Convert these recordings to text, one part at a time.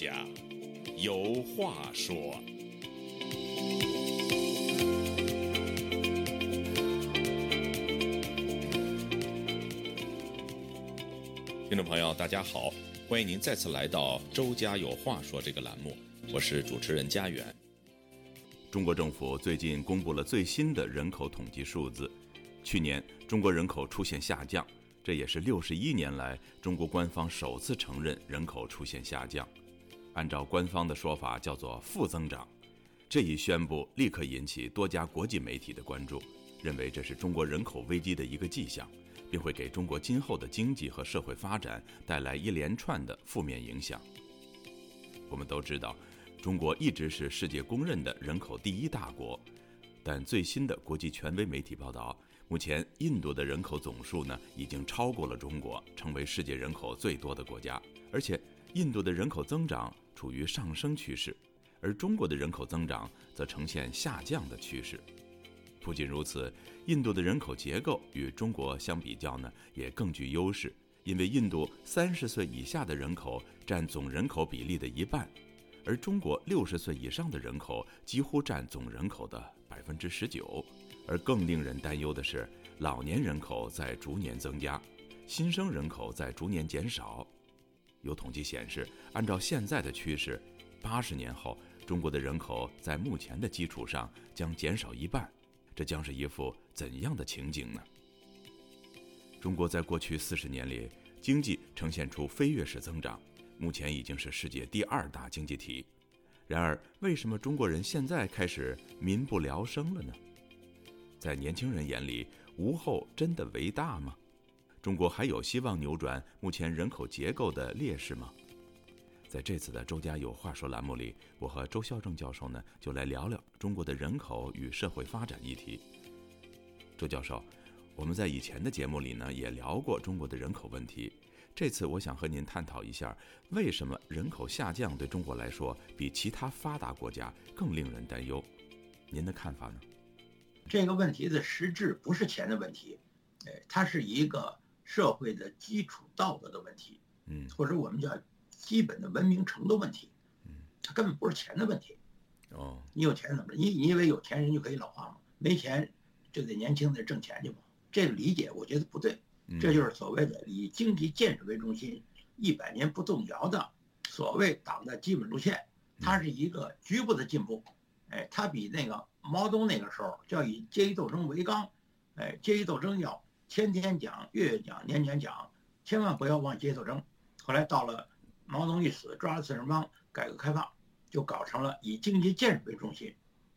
家有话说。听众朋友，大家好，欢迎您再次来到《周家有话说》这个栏目，我是主持人家园。中国政府最近公布了最新的人口统计数字，去年中国人口出现下降，这也是六十一年来中国官方首次承认人口出现下降。按照官方的说法，叫做负增长。这一宣布立刻引起多家国际媒体的关注，认为这是中国人口危机的一个迹象。并会给中国今后的经济和社会发展带来一连串的负面影响。我们都知道，中国一直是世界公认的人口第一大国，但最新的国际权威媒体报道，目前印度的人口总数呢已经超过了中国，成为世界人口最多的国家。而且，印度的人口增长处于上升趋势，而中国的人口增长则呈现下降的趋势。不仅如此，印度的人口结构与中国相比较呢，也更具优势。因为印度三十岁以下的人口占总人口比例的一半，而中国六十岁以上的人口几乎占总人口的百分之十九。而更令人担忧的是，老年人口在逐年增加，新生人口在逐年减少。有统计显示，按照现在的趋势，八十年后，中国的人口在目前的基础上将减少一半。这将是一幅怎样的情景呢？中国在过去四十年里，经济呈现出飞跃式增长，目前已经是世界第二大经济体。然而，为什么中国人现在开始民不聊生了呢？在年轻人眼里，无后真的为大吗？中国还有希望扭转目前人口结构的劣势吗？在这次的《周家有话说》栏目里，我和周孝正教授呢，就来聊聊中国的人口与社会发展议题。周教授，我们在以前的节目里呢，也聊过中国的人口问题。这次我想和您探讨一下，为什么人口下降对中国来说比其他发达国家更令人担忧？您的看法呢？这个问题的实质不是钱的问题，哎，它是一个社会的基础道德的问题，嗯，或者我们叫。基本的文明程度问题，嗯，它根本不是钱的问题，哦，你有钱怎么着？你你以为有钱人就可以老化吗？没钱就得年轻的挣钱去吗？这个理解我觉得不对，这就是所谓的以经济建设为中心、一百年不动摇的所谓党的基本路线，它是一个局部的进步，哎，它比那个毛泽东那个时候叫以阶级斗争为纲，哎，阶级斗争要天天讲、月月讲、年年讲，千万不要忘阶级斗争。后来到了。毛泽东一死，抓了四人帮，改革开放就搞成了以经济建设为中心，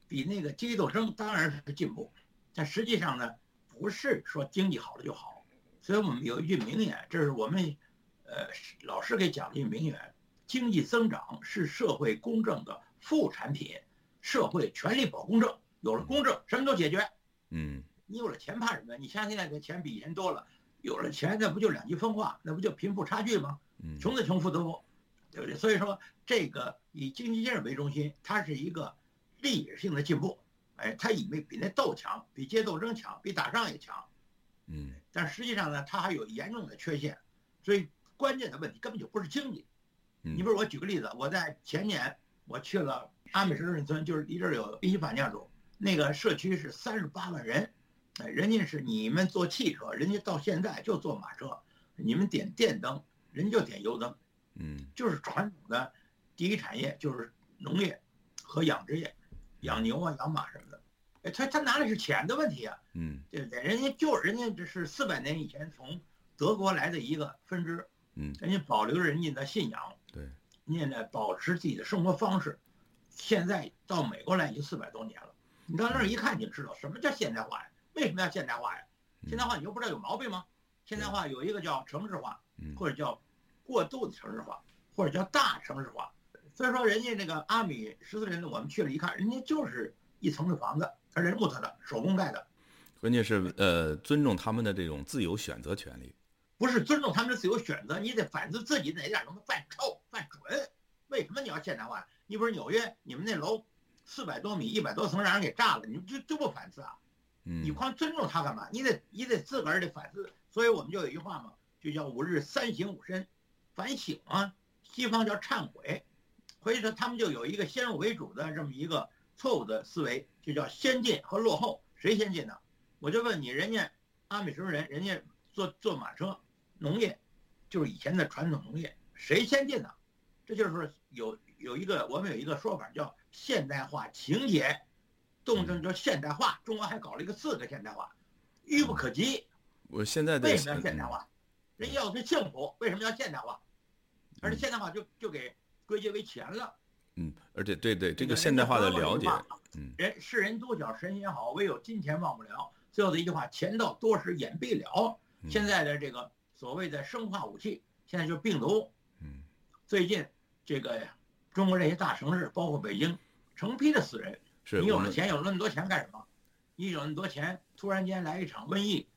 比那个阶级斗争当然是进步，但实际上呢，不是说经济好了就好。所以我们有一句名言，这是我们，呃，老师给讲的一句名言：经济增长是社会公正的副产品，社会全力保公正，有了公正，什么都解决。嗯，你有了钱怕什么？你像现在的钱比以前多了，有了钱那不就两极分化，那不就贫富差距吗？穷的穷，富的富，对不对？所以说，这个以经济建设为中心，它是一个历史性的进步。哎，它以为比那斗强，比阶级斗争强，比打仗也强。嗯，但实际上呢，它还有严重的缺陷。所以关键的问题根本就不是经济。你比如我举个例子，我在前年我去了阿美什顿村，就是离这儿有一法尼亚州，那个社区是三十八万人，哎，人家是你们坐汽车，人家到现在就坐马车，你们点电灯。人就点油灯，嗯，就是传统的第一产业就是农业和养殖业，养牛啊、养马什么的。哎，他他拿的是钱的问题啊，嗯，对不对？人家就人家这是四百年以前从德国来的一个分支，嗯，人家保留人家的信仰，对，人家呢保持自己的生活方式。现在到美国来已经四百多年了，你到那儿一看就知道什么叫现代化呀？为什么要现代化呀？现代化你又不知道有毛病吗？现代化有一个叫城市化。或者叫过度的城市化，或者叫大城市化。所以说，人家那个阿米十四人，我们去了一看，人家就是一层的房子，而且木头的，手工盖的。关键是呃，尊重他们的这种自由选择权利。不是尊重他们的自由选择，你得反思自己哪点东西犯臭、犯蠢。为什么你要现代化？你不是纽约，你们那楼四百多米、一百多层让人给炸了，你们就就不反思啊？你光尊重他干嘛？你得你得自个儿得反思。所以我们就有一句话嘛。就叫五日三省吾身，反省啊。西方叫忏悔，所以说他们就有一个先入为主的这么一个错误的思维，就叫先进和落后，谁先进呢？我就问你，人家阿美什人，人家坐坐马车，农业就是以前的传统农业，谁先进呢？这就是有有一个我们有一个说法叫现代化情节，动不动就现代化，中国还搞了一个四个现代化，愚不可及。我现在为什么要现代化？人要的是幸福，为什么要现代化？而且现代化就就给归结为钱了。嗯，而且对对这个现代化的了解，嗯，人世人多巧神仙好，唯有金钱忘不了。最后的一句话：钱到多时眼必了。现在的这个所谓的生化武器，现在就是病毒。嗯，最近这个中国这些大城市，包括北京，成批的死人。是你有了钱，有那么多钱干什么？你有那么多钱，突然间来一场瘟疫。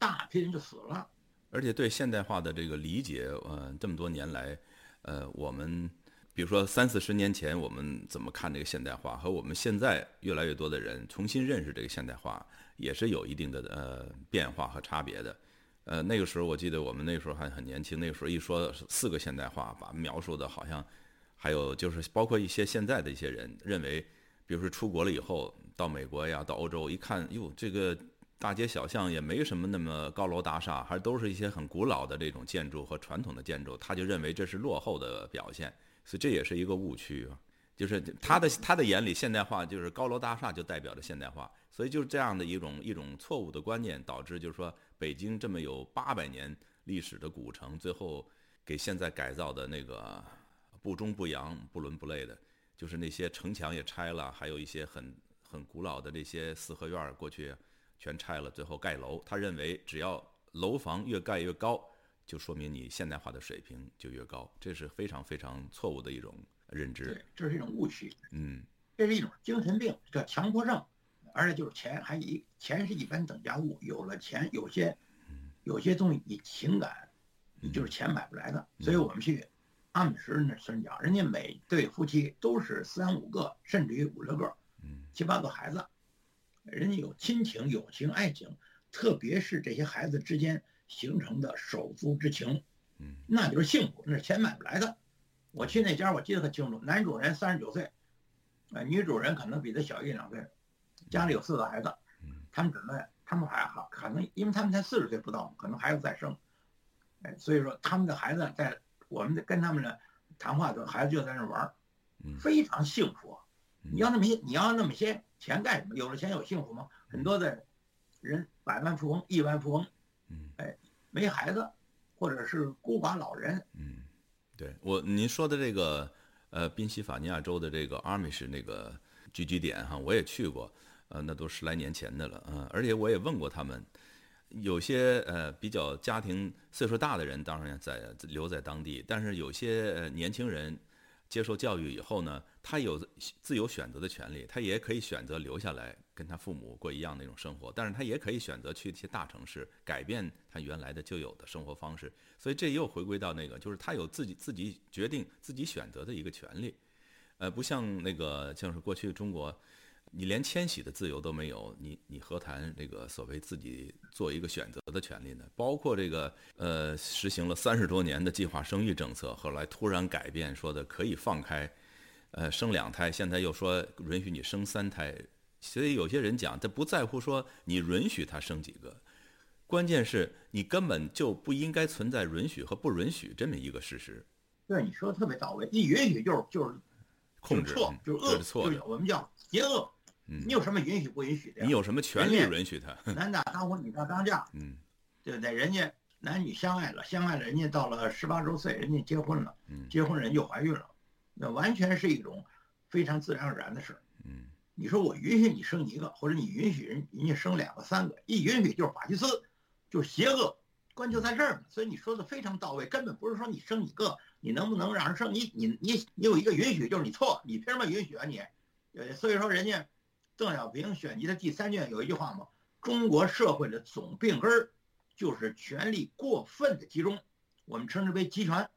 大批人就死了，而且对现代化的这个理解，呃，这么多年来，呃，我们比如说三四十年前我们怎么看这个现代化，和我们现在越来越多的人重新认识这个现代化，也是有一定的呃变化和差别的。呃，那个时候我记得我们那时候还很年轻，那个时候一说四个现代化，把描述的好像，还有就是包括一些现在的一些人认为，比如说出国了以后到美国呀，到欧洲一看，哟，这个。大街小巷也没什么那么高楼大厦，还都是一些很古老的这种建筑和传统的建筑，他就认为这是落后的表现，所以这也是一个误区啊。就是他的他的眼里，现代化就是高楼大厦就代表着现代化，所以就是这样的一种一种错误的观念，导致就是说北京这么有八百年历史的古城，最后给现在改造的那个不中不洋、不伦不类的，就是那些城墙也拆了，还有一些很很古老的那些四合院过去。全拆了，最后盖楼。他认为，只要楼房越盖越高，就说明你现代化的水平就越高。这是非常非常错误的一种认知。对，这是一种误区。嗯，这是一种精神病，叫强迫症。而且就是钱，还一钱是一般等价物。有了钱，有些有些东西你情感，你就是钱买不来的。所以我们去阿美什那村讲，人家每对夫妻都是三五个，甚至于五六个，七八个孩子。人家有亲情、友情、爱情，特别是这些孩子之间形成的手足之情，嗯，那就是幸福，那是钱买不来的。我去那家，我记得很清楚，男主人三十九岁，呃，女主人可能比他小一两岁，家里有四个孩子，他们准备，他们还好，可能因为他们才四十岁不到，可能还要再生，哎，所以说他们的孩子在我们跟他们呢谈话的孩子就在那玩，非常幸福。你要那么些，你要那么些。钱干什么？有了钱有幸福吗？很多的人百万富翁、亿万富翁，嗯，哎，没孩子，或者是孤寡老人。嗯，对我您说的这个，呃，宾夕法尼亚州的这个阿米什那个聚居点哈，我也去过，呃，那都十来年前的了，嗯，而且我也问过他们，有些呃比较家庭岁数大的人，当然在留在当地，但是有些年轻人。接受教育以后呢，他有自由选择的权利，他也可以选择留下来跟他父母过一样的一种生活，但是他也可以选择去一些大城市，改变他原来的旧有的生活方式。所以这又回归到那个，就是他有自己自己决定、自己选择的一个权利，呃，不像那个像是过去中国。你连迁徙的自由都没有，你你何谈这个所谓自己做一个选择的权利呢？包括这个呃，实行了三十多年的计划生育政策，后来突然改变，说的可以放开，呃，生两胎，现在又说允许你生三胎。所以有些人讲，他不在乎说你允许他生几个，关键是你根本就不应该存在允许和不允许这么一个事实。对，你说的特别到位，一允许就是就是控制，就是恶，就是我们叫邪恶。你有什么允许不允许的？你有什么权利允许他？男大当婚，女大当嫁，嗯，对不对？人家男女相爱了，相爱了，人家到了十八周岁，人家结婚了，结婚人就怀孕了，那完全是一种非常自然而然的事儿。嗯，你说我允许你生一个，或者你允许人人家生两个、三个，一允许就是法西斯，就是邪恶，关就在这儿呢。所以你说的非常到位，根本不是说你生一个，你能不能让人生？你你你你有一个允许，就是你错，你凭什么允许啊你？呃，所以说人家。邓小平选集的第三卷有一句话嘛：中国社会的总病根儿就是权力过分的集中，我们称之为集权。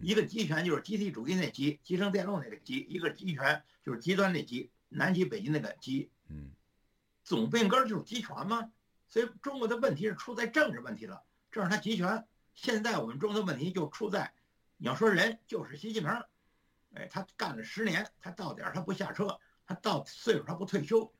一个集权就是集体主义那集，集成电路那个集；一个集权就是极端那集，南极北极那个集。嗯，总病根儿就是集权嘛。所以中国的问题是出在政治问题了，这是他集权。现在我们中国的问题就出在，你要说人就是习近平，哎，他干了十年，他到点儿他不下车，他到岁数他不退休。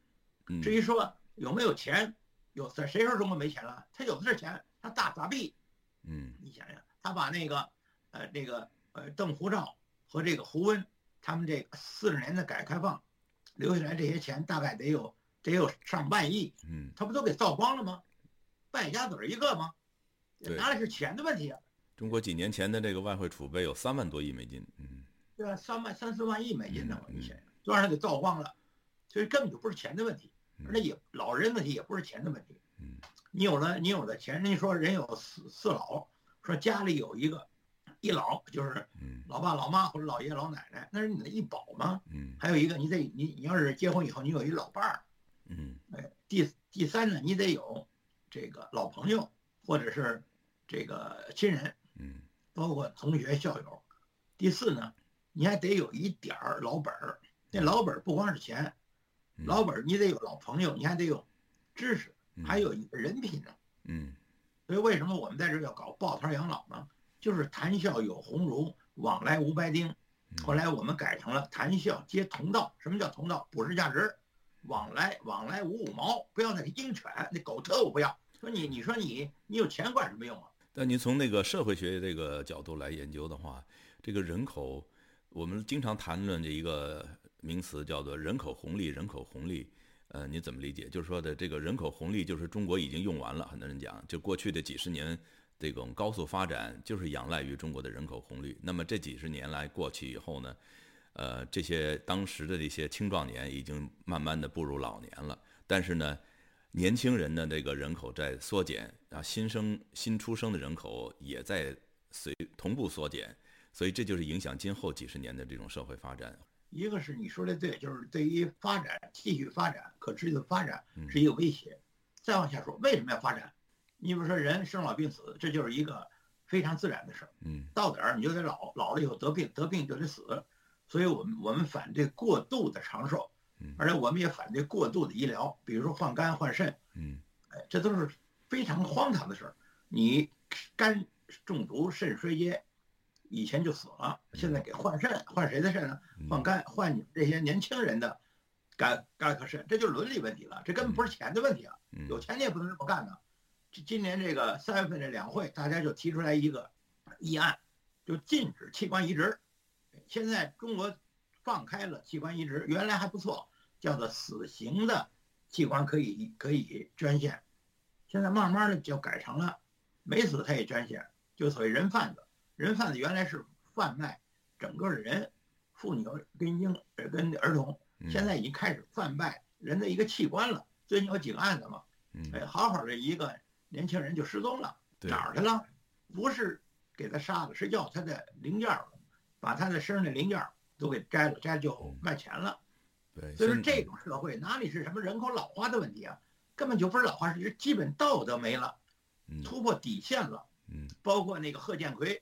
至于说有没有钱，有谁谁说中国没钱了？他有的是钱，他大杂币。嗯，你想想，他把那个呃那个呃邓胡照和这个胡温他们这四十年的改革开放留下来这些钱，大概得有得有上万亿。嗯，他不都给造光了吗？败家子儿一个吗？哪里是钱的问题啊？中国几年前的这个外汇储备有三万多亿美金，嗯，对啊？三万三四万亿美金呢，你想想，都让他给造光了，所以根本就不是钱的问题，而且也老人问题也不是钱的问题。嗯，你有了你有了钱，人家说人有四四老，说家里有一个一老，就是老爸老妈或者老爷老奶奶，那是你的一宝吗？嗯，还有一个你得你你要是结婚以后你有一老伴儿，嗯，哎，第第三呢，你得有这个老朋友或者是这个亲人。嗯，包括同学校友。第四呢，你还得有一点儿老本儿。那老本儿不光是钱，老本儿你得有老朋友，你还得有知识，还有人品呢。嗯。所以为什么我们在这要搞抱团养老呢？就是谈笑有鸿儒，往来无白丁。后来我们改成了谈笑皆同道。什么叫同道？普世价值。往来往来无五毛，不要那个鹰犬，那狗特我不要。说你你说你你有钱管什么用啊？但您从那个社会学这个角度来研究的话，这个人口，我们经常谈论的一个名词叫做人口红利。人口红利，呃，你怎么理解？就是说的这个人口红利，就是中国已经用完了。很多人讲，就过去的几十年这种高速发展，就是仰赖于中国的人口红利。那么这几十年来过去以后呢，呃，这些当时的这些青壮年已经慢慢的步入老年了，但是呢。年轻人的这个人口在缩减啊，新生新出生的人口也在随同步缩减，所以这就是影响今后几十年的这种社会发展。一个是你说的对，就是对于发展继续发展、可持续的发展是一个威胁。再往下说，为什么要发展？你比如说人生老病死，这就是一个非常自然的事儿。嗯，到点儿你就得老，老了以后得病，得病就得死。所以我们我们反对过度的长寿。而且我们也反对过度的医疗，比如说换肝换肾，嗯，哎，这都是非常荒唐的事儿。你肝中毒、肾衰竭，以前就死了，现在给换肾，换谁的肾呢？换肝，换你们这些年轻人的肝、肝和肾，这就是伦理问题了。这根本不是钱的问题啊！有钱你也不能这么干呢。今今年这个三月份这两会，大家就提出来一个议案，就禁止器官移植。现在中国放开了器官移植，原来还不错。叫做死刑的器官可以可以捐献，现在慢慢的就改成了没死他也捐献，就所谓人贩子。人贩子原来是贩卖整个的人，妇女跟婴跟儿童，现在已经开始贩卖人的一个器官了。最近有几个案子嘛，哎，好好的一个年轻人就失踪了，哪儿去了？不是给他杀了，是要他的零件把他的身上的零件都给摘了，摘就卖钱了。对所以说，这种社会哪里是什么人口老化的问题啊？根本就不是老化，是基本道德没了，突破底线了。嗯，包括那个贺建奎，哎，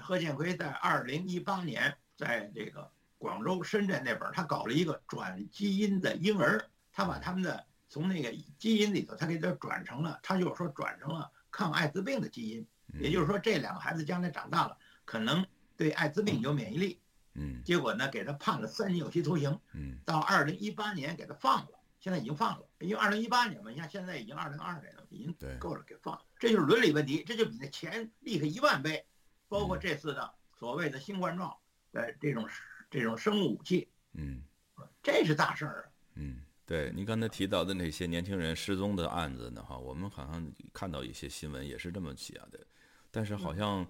贺建奎在二零一八年在这个广州、深圳那边，他搞了一个转基因的婴儿，他把他们的从那个基因里头，他给他转成了，他就是说转成了抗艾滋病的基因，也就是说这两个孩子将来长大了，可能对艾滋病有免疫力。嗯，结果呢，给他判了三年有期徒刑。嗯，到二零一八年给他放了，现在已经放了，因为二零一八年嘛，你看现在已经二零二年了，已经够了，给放了。这就是伦理问题，这就比那钱厉害一万倍。包括这次的所谓的新冠状的这种这种生物武器，嗯，这是大事儿啊。嗯，对，您刚才提到的那些年轻人失踪的案子呢，哈，我们好像看到一些新闻也是这么写的，但是好像，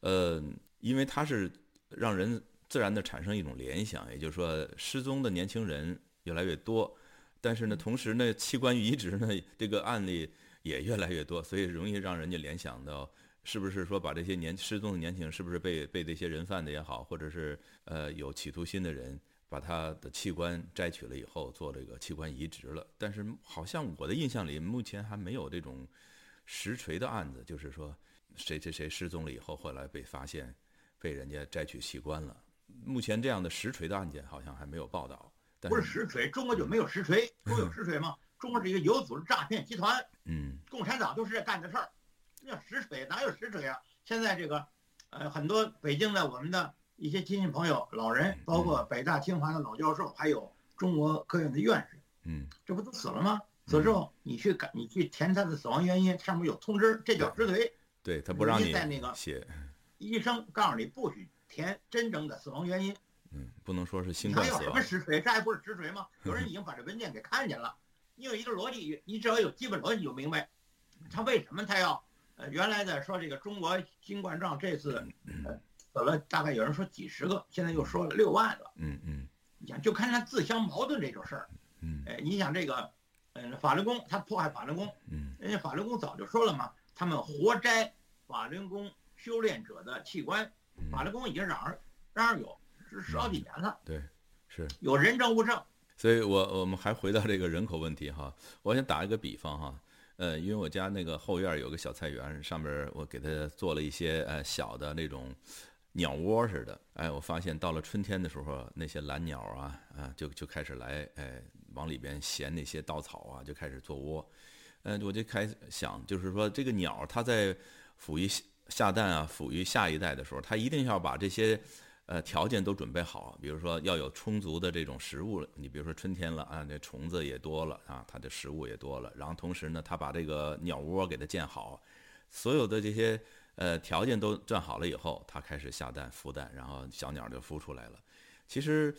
呃，因为它是让人。自然的产生一种联想，也就是说，失踪的年轻人越来越多，但是呢，同时呢，器官移植呢这个案例也越来越多，所以容易让人家联想到，是不是说把这些年失踪的年轻人，是不是被被这些人贩子也好，或者是呃有企图心的人，把他的器官摘取了以后做这个器官移植了？但是好像我的印象里，目前还没有这种实锤的案子，就是说谁谁谁失踪了以后，后来被发现被人家摘取器官了。目前这样的实锤的案件好像还没有报道。不是实锤，中国就没有实锤？中国有实锤吗？中国是一个有组织诈骗集团。嗯，共产党都是这干的事儿，那叫实锤，哪有实锤啊？现在这个，呃，很多北京的我们的一些亲戚朋友、老人，包括北大、清华的老教授，还有中国科院的院士，嗯，这不都死了吗？死之后你去改，你去填他的死亡原因，上面有通知，这叫实锤。对他不让你在那个写，医生告诉你不许填真正的死亡原因。嗯，不能说是新冠死亡。还有什么实锤？这还不是实锤吗？有人已经把这文件给看见了。你有一个逻辑，你只要有基本逻辑就明白，他为什么他要呃原来的说这个中国新冠状这次呃死了大概有人说几十个，现在又说了六万了。嗯嗯，你想就看他自相矛盾这种事儿。嗯，哎，你想这个嗯法轮功他迫害法轮功，嗯，人家法轮功早就说了嘛，他们活摘法轮功修炼者的器官，法轮功已经嚷嚷嚷嚷有是十好几年了。对，是有人证物证。所以，我我们还回到这个人口问题哈。我先打一个比方哈，呃，因为我家那个后院有个小菜园，上边我给它做了一些呃小的那种鸟窝似的。哎，我发现到了春天的时候，那些蓝鸟啊啊就就开始来哎往里边衔那些稻草啊，就开始做窝。嗯，我就开始想，就是说这个鸟它在抚育下蛋啊，抚育下一代的时候，它一定要把这些。呃，条件都准备好，比如说要有充足的这种食物。你比如说春天了啊，那虫子也多了啊，它的食物也多了。然后同时呢，它把这个鸟窝给它建好，所有的这些呃条件都建好了以后，它开始下蛋孵蛋，然后小鸟就孵出来了。其实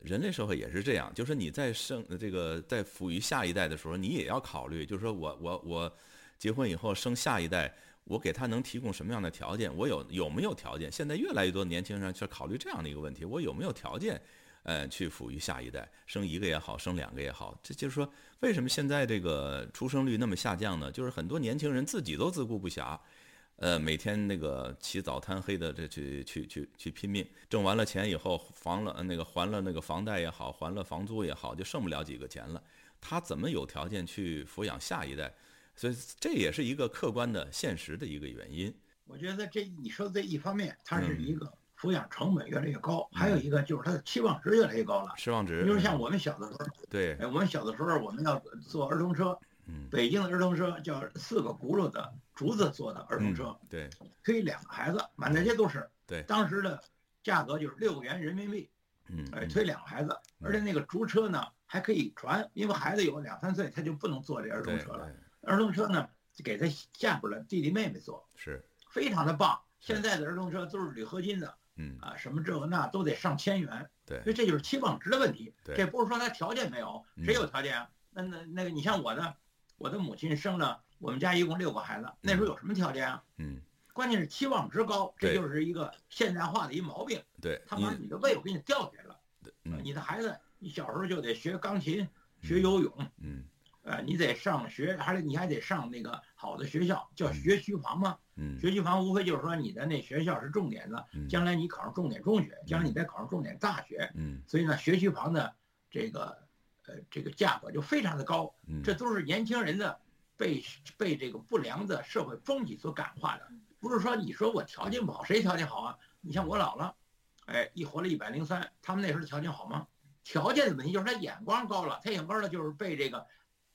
人类社会也是这样，就是你在生这个在抚育下一代的时候，你也要考虑，就是说我我我结婚以后生下一代。我给他能提供什么样的条件？我有有没有条件？现在越来越多年轻人去考虑这样的一个问题：我有没有条件，呃，去抚育下一代，生一个也好，生两个也好。这就是说，为什么现在这个出生率那么下降呢？就是很多年轻人自己都自顾不暇，呃，每天那个起早贪黑的这去去去去拼命，挣完了钱以后，房了那个还了那个房贷也好，还了房租也好，就剩不了几个钱了。他怎么有条件去抚养下一代？所以这也是一个客观的现实的一个原因。我觉得这你说这一方面，它是一个抚养成本越来越高，还有一个就是它的期望值越来越高了。期望值，比如像我们小的时候，对，我们小的时候我们要坐儿童车，嗯，北京的儿童车叫四个轱辘的竹子做的儿童车，对，推两个孩子，满大街都是。对，当时的价格就是六个元人民币，嗯，哎，推两个孩子，而且那个竹车呢还可以传，因为孩子有两三岁他就不能坐这儿童车了，儿童车呢。给他下边的弟弟妹妹坐，是非常的棒。现在的儿童车都是铝合金的，嗯啊，什么这个那都得上千元，对，所以这就是期望值的问题。对，这不是说他条件没有，谁有条件啊？那那那个，你像我的，我的母亲生了我们家一共六个孩子，那时候有什么条件啊？嗯，关键是期望值高，这就是一个现代化的一毛病。对，他把你的胃我给你吊起来了。嗯，你的孩子，你小时候就得学钢琴，学游泳，嗯。呃，你得上学，还得你还得上那个好的学校，叫学区房嘛。嗯，学区房无非就是说你的那学校是重点的，将来你考上重点中学，将来你再考上重点大学。嗯，所以呢，学区房的这个呃这个价格就非常的高。嗯，这都是年轻人的被被这个不良的社会风气所感化的，不是说你说我条件不好，谁条件好啊？你像我姥姥，哎，一活了一百零三，他们那时候条件好吗？条件的问题就是他眼光高了，他眼光呢就是被这个。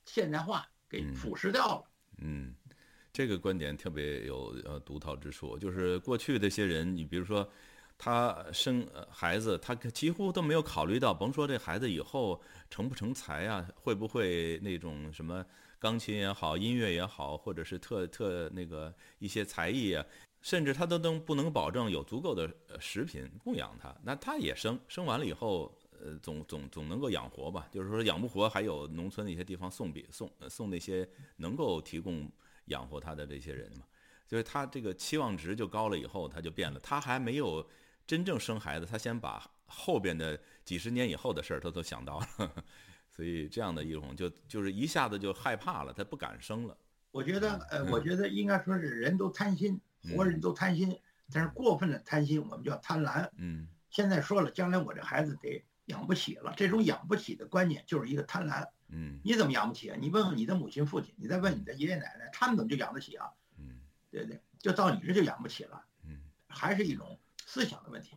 现代化给腐蚀掉了。嗯，这个观点特别有呃独到之处。就是过去这些人，你比如说他生孩子，他几乎都没有考虑到，甭说这孩子以后成不成才啊，会不会那种什么钢琴也好，音乐也好，或者是特特那个一些才艺啊，甚至他都能不能保证有足够的食品供养他，那他也生生完了以后。呃，总总总能够养活吧？就是说养不活，还有农村的一些地方送比送送那些能够提供养活他的这些人嘛。就是他这个期望值就高了以后，他就变了。他还没有真正生孩子，他先把后边的几十年以后的事儿他都想到了，所以这样的一种就就是一下子就害怕了，他不敢生了。我觉得呃，我觉得应该说是人都贪心，活人都贪心，但是过分的贪心我们叫贪婪。嗯，现在说了，将来我这孩子得。养不起了，这种养不起的观念就是一个贪婪。嗯，你怎么养不起啊？你问问你的母亲、父亲，你再问你的爷爷奶奶，他们怎么就养得起啊？嗯，对不对？就到你这就养不起了。嗯，还是一种思想的问题，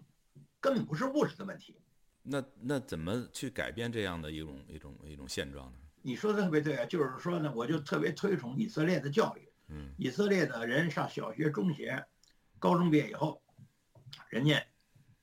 根本不是物质的问题。那那怎么去改变这样的一种一种一种现状呢？你说的特别对啊，就是说呢，我就特别推崇以色列的教育。嗯，以色列的人上小学、中学、高中毕业以后，人家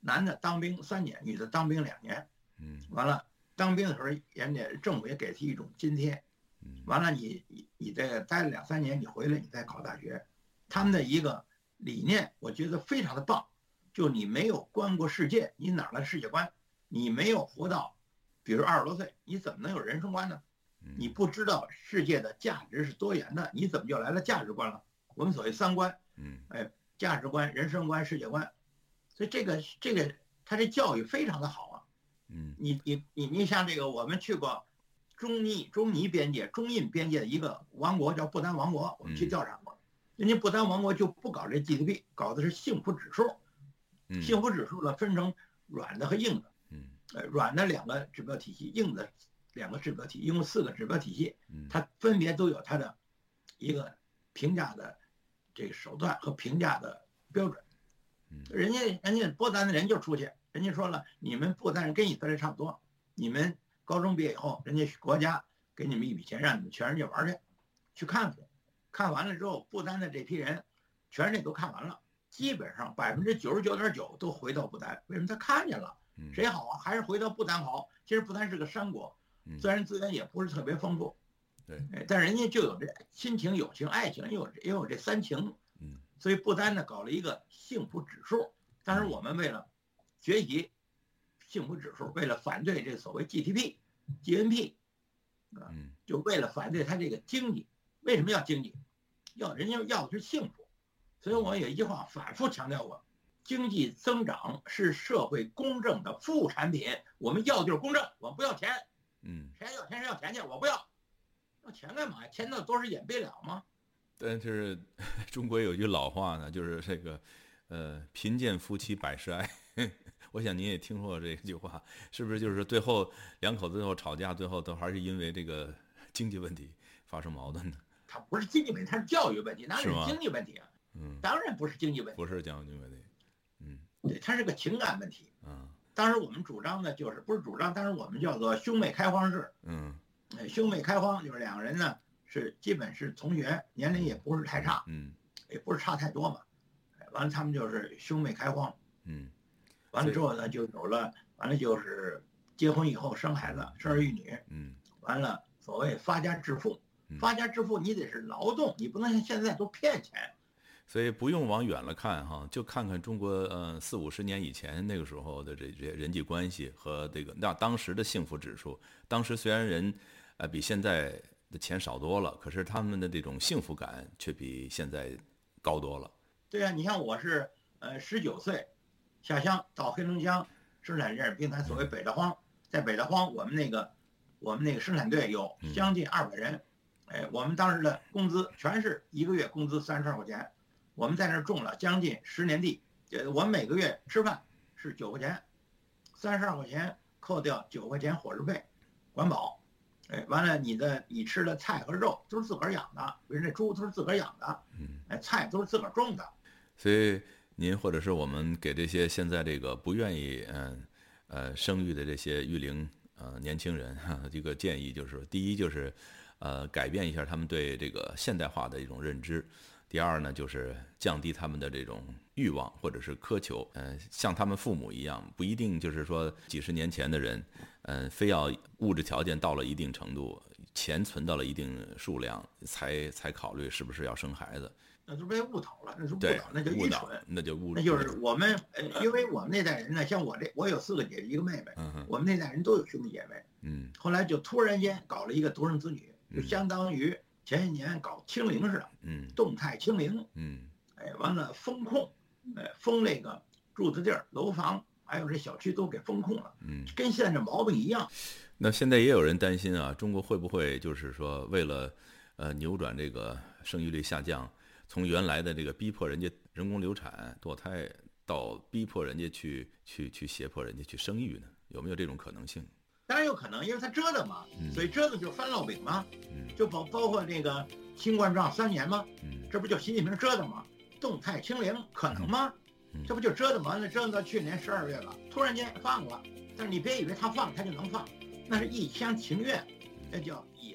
男的当兵三年，女的当兵两年。嗯，完了，当兵的时候，人家政府也给他一种津贴。嗯，完了，你你你这待了两三年，你回来你再考大学。他们的一个理念，我觉得非常的棒。就你没有观过世界，你哪来世界观？你没有活到，比如二十多岁，你怎么能有人生观呢？你不知道世界的价值是多元的，你怎么就来了价值观了？我们所谓三观，嗯，哎，价值观、人生观、世界观，所以这个这个他这教育非常的好啊。嗯，你你你你像这个，我们去过中尼中尼边界、中印边界的一个王国叫不丹王国，我们去调查过，人家不丹王国就不搞这 GDP，搞的是幸福指数。幸福指数呢分成软的和硬的，嗯，呃，软的两个指标体系，硬的两个指标体，一共四个指标体系，嗯，它分别都有它的一个评价的这个手段和评价的标准，嗯，人家人家不丹的人就出去，人家说了，你们不丹人跟以色列差不多，你们高中毕业以后，人家国家给你们一笔钱，让你们全世界玩去，去看去，看完了之后，不丹的这批人，全世界都看完了。基本上百分之九十九点九都回到不丹，为什么他看见了？谁好啊？还是回到不丹好？其实不丹是个山国，自然资源也不是特别丰富，对，但人家就有这亲情、友情、爱情，也有也有这三情，嗯，所以不丹呢搞了一个幸福指数。但是我们为了学习幸福指数，为了反对这所谓 GDP、GNP，啊，就为了反对他这个经济，为什么要经济？要人家要的是幸福。所以我有一句话反复强调过，经济增长是社会公正的副产品。我们要就是公正，我们不要钱。嗯，谁要钱谁要钱去，我不要。要钱干嘛呀？钱那多少演不了吗？但是 中国有句老话呢，就是这个，呃，贫贱夫妻百事哀。我想您也听说过这句话，是不是？就是最后两口子最后吵架，最后都还是因为这个 经济问题发生矛盾的。他不是经济问题，他是教育问题，哪里是经济问题啊？嗯，当然不是经济问题，不是经济问题，嗯，对，它是个情感问题。嗯，当时我们主张的就是不是主张，当时我们叫做兄妹开荒制。嗯，兄妹开荒就是两个人呢是基本是同学，年龄也不是太差，嗯，也不是差太多嘛。完了他们就是兄妹开荒，嗯，完了之后呢就有了，完了就是结婚以后生孩子，生儿育女，嗯，完了所谓发家致富，发家致富你得是劳动，你不能像现在都骗钱。所以不用往远了看哈，就看看中国呃四五十年以前那个时候的这这些人际关系和这个那当时的幸福指数。当时虽然人，呃比现在的钱少多了，可是他们的这种幸福感却比现在高多了。对呀，你像我是呃十九岁下乡到黑龙江生产这兵团，所谓北大荒，在北大荒我们那个我们那个生产队有将近二百人，哎，我们当时的工资全是一个月工资三十二块钱。我们在那儿种了将近十年地，呃，我们每个月吃饭是九块钱，三十二块钱扣掉九块钱伙食费，管饱，哎，完了你的你吃的菜和肉都是自个儿养的，人这猪都是自个儿养的，嗯，哎，菜都是自个儿种的。所以您或者是我们给这些现在这个不愿意嗯呃生育的这些育龄呃年轻人哈一个建议就是，第一就是呃改变一下他们对这个现代化的一种认知。第二呢，就是降低他们的这种欲望或者是苛求，嗯，像他们父母一样，不一定就是说几十年前的人，嗯，非要物质条件到了一定程度，钱存到了一定数量，才才考虑是不是要生孩子。那就被误导了，那是误导，那就愚蠢，那就误，那就是我们，呃，因为我们那代人呢，像我这，我有四个姐姐一个妹妹，嗯我们那代人都有兄弟姐妹，嗯，后来就突然间搞了一个独生子女，就相当于。前些年搞清零似的，嗯，动态清零，嗯，哎，完了封控，哎，封那个住的地儿、楼房，还有这小区都给封控了，嗯，跟现在这毛病一样。那现在也有人担心啊，中国会不会就是说为了，呃，扭转这个生育率下降，从原来的这个逼迫人家人工流产堕胎，到逼迫人家去去去胁迫人家去生育呢？有没有这种可能性？当然有可能，因为他折腾嘛，所以折腾就是翻烙饼嘛，嗯，就包包括那个新冠状三年嘛，嗯，这不就习近平折腾吗？动态清零可能吗？这不就折腾完了，折腾到去年十二月了，突然间放了，但是你别以为他放他就能放，那是一厢情愿，那叫以